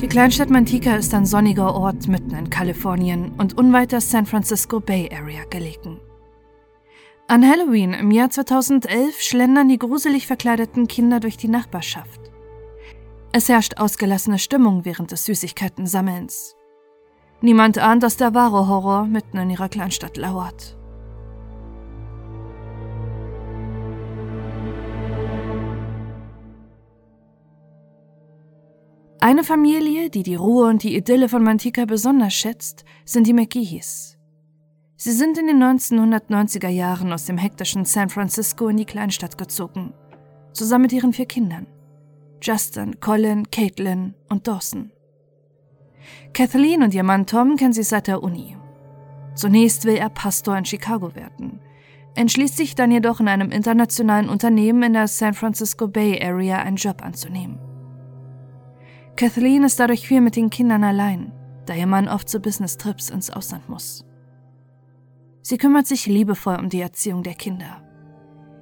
Die Kleinstadt Manteca ist ein sonniger Ort mitten in Kalifornien und unweit der San Francisco Bay Area gelegen. An Halloween im Jahr 2011 schlendern die gruselig verkleideten Kinder durch die Nachbarschaft. Es herrscht ausgelassene Stimmung während des Süßigkeiten-Sammelns. Niemand ahnt, dass der wahre Horror mitten in ihrer Kleinstadt lauert. Eine Familie, die die Ruhe und die Idylle von Mantika besonders schätzt, sind die McGeehys. Sie sind in den 1990er Jahren aus dem hektischen San Francisco in die Kleinstadt gezogen, zusammen mit ihren vier Kindern. Justin, Colin, Caitlin und Dawson. Kathleen und ihr Mann Tom kennen sie seit der Uni. Zunächst will er Pastor in Chicago werden, entschließt sich dann jedoch in einem internationalen Unternehmen in der San Francisco Bay Area einen Job anzunehmen. Kathleen ist dadurch viel mit den Kindern allein, da ihr Mann oft zu Business-Trips ins Ausland muss. Sie kümmert sich liebevoll um die Erziehung der Kinder.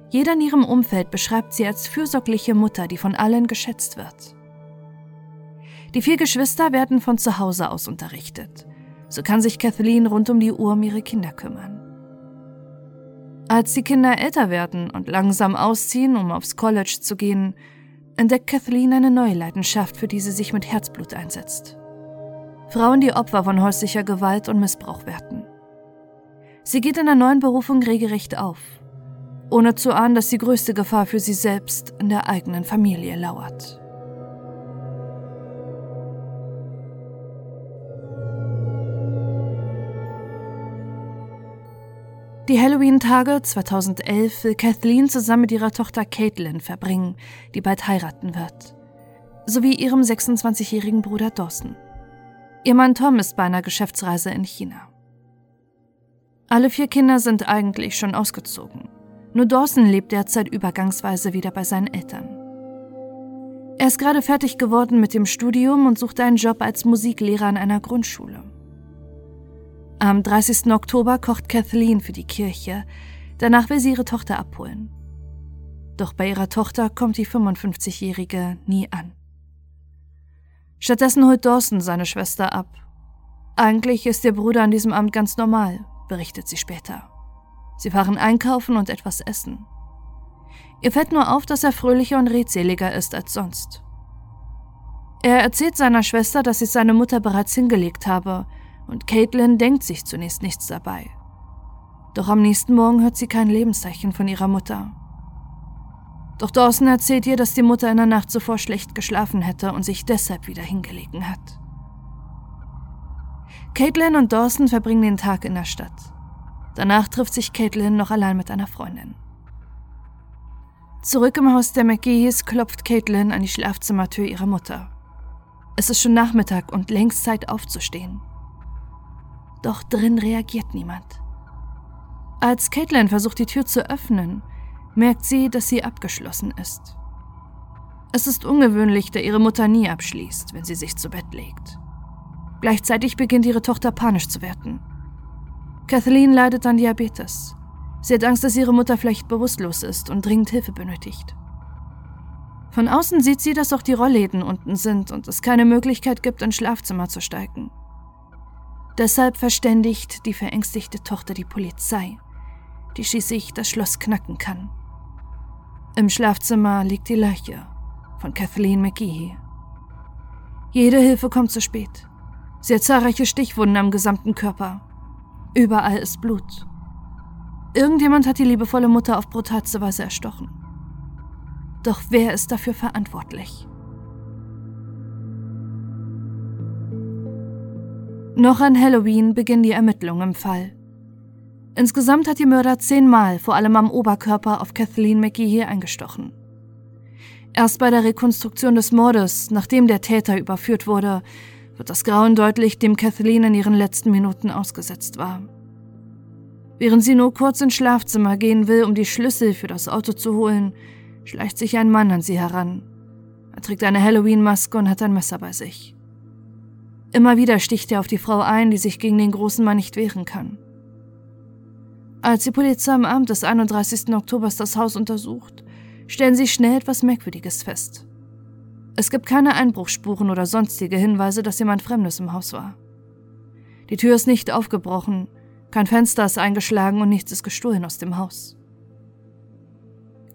Jeder in ihrem Umfeld beschreibt sie als fürsorgliche Mutter, die von allen geschätzt wird. Die vier Geschwister werden von zu Hause aus unterrichtet. So kann sich Kathleen rund um die Uhr um ihre Kinder kümmern. Als die Kinder älter werden und langsam ausziehen, um aufs College zu gehen, entdeckt Kathleen eine neue Leidenschaft, für die sie sich mit Herzblut einsetzt. Frauen, die Opfer von häuslicher Gewalt und Missbrauch werden. Sie geht in der neuen Berufung regelrecht auf, ohne zu ahnen, dass die größte Gefahr für sie selbst in der eigenen Familie lauert. Die Halloween-Tage 2011 will Kathleen zusammen mit ihrer Tochter Caitlin verbringen, die bald heiraten wird, sowie ihrem 26-jährigen Bruder Dawson. Ihr Mann Tom ist bei einer Geschäftsreise in China. Alle vier Kinder sind eigentlich schon ausgezogen. Nur Dawson lebt derzeit übergangsweise wieder bei seinen Eltern. Er ist gerade fertig geworden mit dem Studium und sucht einen Job als Musiklehrer an einer Grundschule. Am 30. Oktober kocht Kathleen für die Kirche. Danach will sie ihre Tochter abholen. Doch bei ihrer Tochter kommt die 55-Jährige nie an. Stattdessen holt Dawson seine Schwester ab. Eigentlich ist ihr Bruder an diesem Abend ganz normal, berichtet sie später. Sie fahren einkaufen und etwas essen. Ihr fällt nur auf, dass er fröhlicher und redseliger ist als sonst. Er erzählt seiner Schwester, dass sich seine Mutter bereits hingelegt habe und Caitlin denkt sich zunächst nichts dabei. Doch am nächsten Morgen hört sie kein Lebenszeichen von ihrer Mutter. Doch Dawson erzählt ihr, dass die Mutter in der Nacht zuvor schlecht geschlafen hätte und sich deshalb wieder hingelegen hat. Caitlin und Dawson verbringen den Tag in der Stadt. Danach trifft sich Caitlin noch allein mit einer Freundin. Zurück im Haus der McGee's klopft Caitlin an die Schlafzimmertür ihrer Mutter. Es ist schon Nachmittag und längst Zeit aufzustehen doch drin reagiert niemand. Als Caitlin versucht, die Tür zu öffnen, merkt sie, dass sie abgeschlossen ist. Es ist ungewöhnlich, da ihre Mutter nie abschließt, wenn sie sich zu Bett legt. Gleichzeitig beginnt ihre Tochter panisch zu werden. Kathleen leidet an Diabetes. Sie hat Angst, dass ihre Mutter vielleicht bewusstlos ist und dringend Hilfe benötigt. Von außen sieht sie, dass auch die Rollläden unten sind und es keine Möglichkeit gibt, ins Schlafzimmer zu steigen. Deshalb verständigt die verängstigte Tochter die Polizei, die schließlich das Schloss knacken kann. Im Schlafzimmer liegt die Leiche von Kathleen McGehee. Jede Hilfe kommt zu spät. Sie hat zahlreiche Stichwunden am gesamten Körper. Überall ist Blut. Irgendjemand hat die liebevolle Mutter auf brutalste Weise erstochen. Doch wer ist dafür verantwortlich? Noch an Halloween beginnen die Ermittlungen im Fall. Insgesamt hat die Mörder zehnmal, vor allem am Oberkörper, auf Kathleen McGee eingestochen. Erst bei der Rekonstruktion des Mordes, nachdem der Täter überführt wurde, wird das Grauen deutlich, dem Kathleen in ihren letzten Minuten ausgesetzt war. Während sie nur kurz ins Schlafzimmer gehen will, um die Schlüssel für das Auto zu holen, schleicht sich ein Mann an sie heran. Er trägt eine Halloween-Maske und hat ein Messer bei sich. Immer wieder sticht er auf die Frau ein, die sich gegen den großen Mann nicht wehren kann. Als die Polizei am Abend des 31. Oktobers das Haus untersucht, stellen sie schnell etwas Merkwürdiges fest. Es gibt keine Einbruchsspuren oder sonstige Hinweise, dass jemand Fremdes im Haus war. Die Tür ist nicht aufgebrochen, kein Fenster ist eingeschlagen und nichts ist gestohlen aus dem Haus.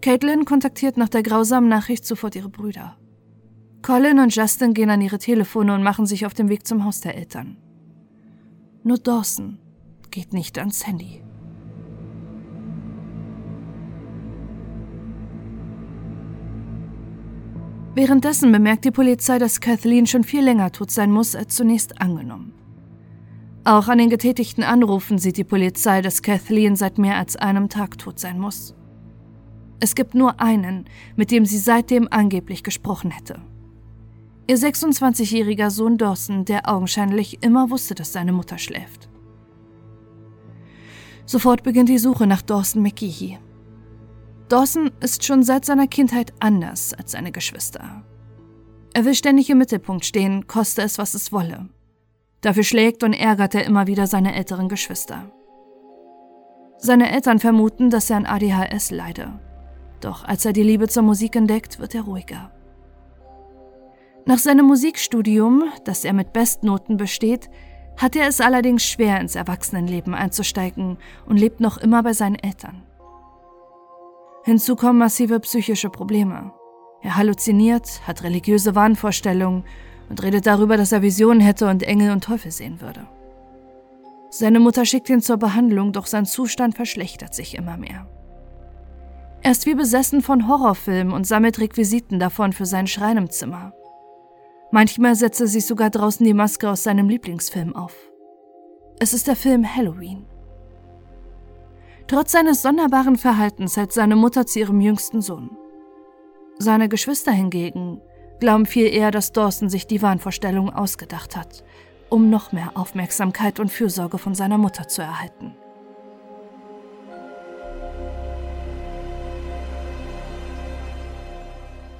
Caitlin kontaktiert nach der grausamen Nachricht sofort ihre Brüder. Colin und Justin gehen an ihre Telefone und machen sich auf den Weg zum Haus der Eltern. Nur Dawson geht nicht ans Handy. Währenddessen bemerkt die Polizei, dass Kathleen schon viel länger tot sein muss als zunächst angenommen. Auch an den getätigten Anrufen sieht die Polizei, dass Kathleen seit mehr als einem Tag tot sein muss. Es gibt nur einen, mit dem sie seitdem angeblich gesprochen hätte. Ihr 26-jähriger Sohn Dawson, der augenscheinlich immer wusste, dass seine Mutter schläft. Sofort beginnt die Suche nach Dawson McGeehee. Dawson ist schon seit seiner Kindheit anders als seine Geschwister. Er will ständig im Mittelpunkt stehen, koste es, was es wolle. Dafür schlägt und ärgert er immer wieder seine älteren Geschwister. Seine Eltern vermuten, dass er an ADHS leide. Doch als er die Liebe zur Musik entdeckt, wird er ruhiger. Nach seinem Musikstudium, das er mit Bestnoten besteht, hat er es allerdings schwer, ins Erwachsenenleben einzusteigen und lebt noch immer bei seinen Eltern. Hinzu kommen massive psychische Probleme. Er halluziniert, hat religiöse Wahnvorstellungen und redet darüber, dass er Visionen hätte und Engel und Teufel sehen würde. Seine Mutter schickt ihn zur Behandlung, doch sein Zustand verschlechtert sich immer mehr. Er ist wie besessen von Horrorfilmen und sammelt Requisiten davon für seinen Schrein im Zimmer. Manchmal setzt er sich sogar draußen die Maske aus seinem Lieblingsfilm auf. Es ist der Film Halloween. Trotz seines sonderbaren Verhaltens hält seine Mutter zu ihrem jüngsten Sohn. Seine Geschwister hingegen glauben viel eher, dass Dawson sich die Wahnvorstellung ausgedacht hat, um noch mehr Aufmerksamkeit und Fürsorge von seiner Mutter zu erhalten.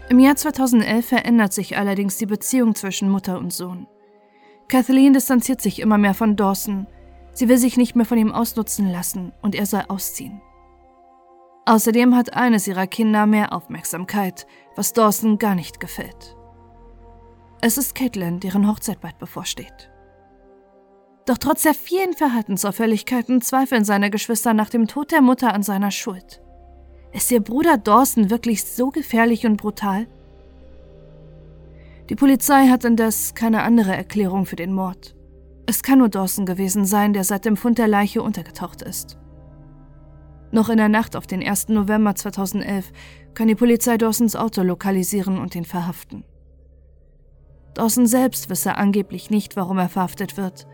Im Jahr 2011 verändert sich allerdings die Beziehung zwischen Mutter und Sohn. Kathleen distanziert sich immer mehr von Dawson. Sie will sich nicht mehr von ihm ausnutzen lassen und er soll ausziehen. Außerdem hat eines ihrer Kinder mehr Aufmerksamkeit, was Dawson gar nicht gefällt. Es ist Caitlin, deren Hochzeit bald bevorsteht. Doch trotz der vielen Verhaltensauffälligkeiten zweifeln seine Geschwister nach dem Tod der Mutter an seiner Schuld. Ist ihr Bruder Dawson wirklich so gefährlich und brutal? Die Polizei hat indes keine andere Erklärung für den Mord. Es kann nur Dawson gewesen sein, der seit dem Fund der Leiche untergetaucht ist. Noch in der Nacht auf den 1. November 2011 kann die Polizei Dawsons Auto lokalisieren und ihn verhaften. Dawson selbst wisse angeblich nicht, warum er verhaftet wird,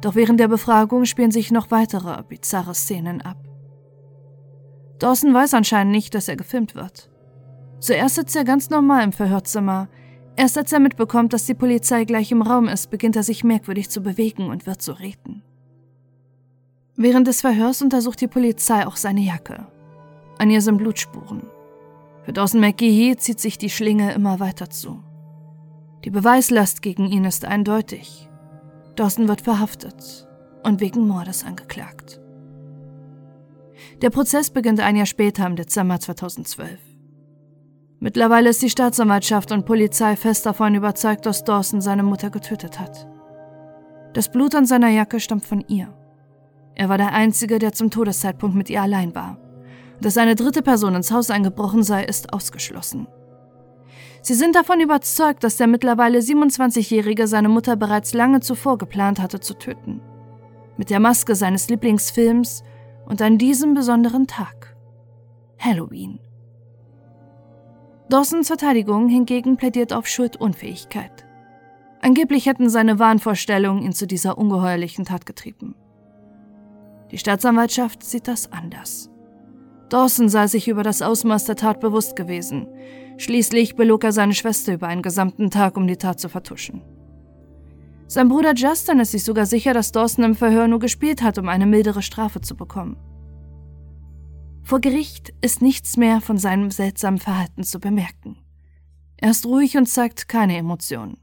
doch während der Befragung spielen sich noch weitere bizarre Szenen ab. Dawson weiß anscheinend nicht, dass er gefilmt wird. Zuerst sitzt er ganz normal im Verhörzimmer. Erst als er mitbekommt, dass die Polizei gleich im Raum ist, beginnt er sich merkwürdig zu bewegen und wird zu reden. Während des Verhörs untersucht die Polizei auch seine Jacke. An ihr sind Blutspuren. Für Dawson McGehee zieht sich die Schlinge immer weiter zu. Die Beweislast gegen ihn ist eindeutig. Dawson wird verhaftet und wegen Mordes angeklagt. Der Prozess beginnt ein Jahr später im Dezember 2012. Mittlerweile ist die Staatsanwaltschaft und Polizei fest davon überzeugt, dass Dawson seine Mutter getötet hat. Das Blut an seiner Jacke stammt von ihr. Er war der Einzige, der zum Todeszeitpunkt mit ihr allein war. Dass eine dritte Person ins Haus eingebrochen sei, ist ausgeschlossen. Sie sind davon überzeugt, dass der mittlerweile 27-Jährige seine Mutter bereits lange zuvor geplant hatte zu töten. Mit der Maske seines Lieblingsfilms und an diesem besonderen Tag. Halloween. Dawsons Verteidigung hingegen plädiert auf Schuldunfähigkeit. Angeblich hätten seine Wahnvorstellungen ihn zu dieser ungeheuerlichen Tat getrieben. Die Staatsanwaltschaft sieht das anders. Dawson sei sich über das Ausmaß der Tat bewusst gewesen. Schließlich belog er seine Schwester über einen gesamten Tag, um die Tat zu vertuschen. Sein Bruder Justin ist sich sogar sicher, dass Dawson im Verhör nur gespielt hat, um eine mildere Strafe zu bekommen. Vor Gericht ist nichts mehr von seinem seltsamen Verhalten zu bemerken. Er ist ruhig und zeigt keine Emotionen.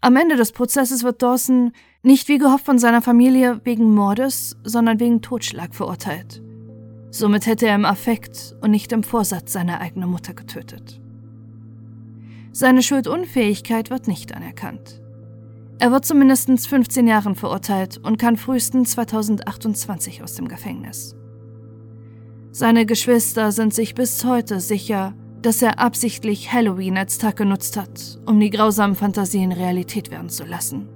Am Ende des Prozesses wird Dawson nicht wie gehofft von seiner Familie wegen Mordes, sondern wegen Totschlag verurteilt. Somit hätte er im Affekt und nicht im Vorsatz seine eigene Mutter getötet. Seine Schuldunfähigkeit wird nicht anerkannt. Er wird zu mindestens 15 Jahren verurteilt und kann frühestens 2028 aus dem Gefängnis. Seine Geschwister sind sich bis heute sicher, dass er absichtlich Halloween als Tag genutzt hat, um die grausamen Fantasien Realität werden zu lassen.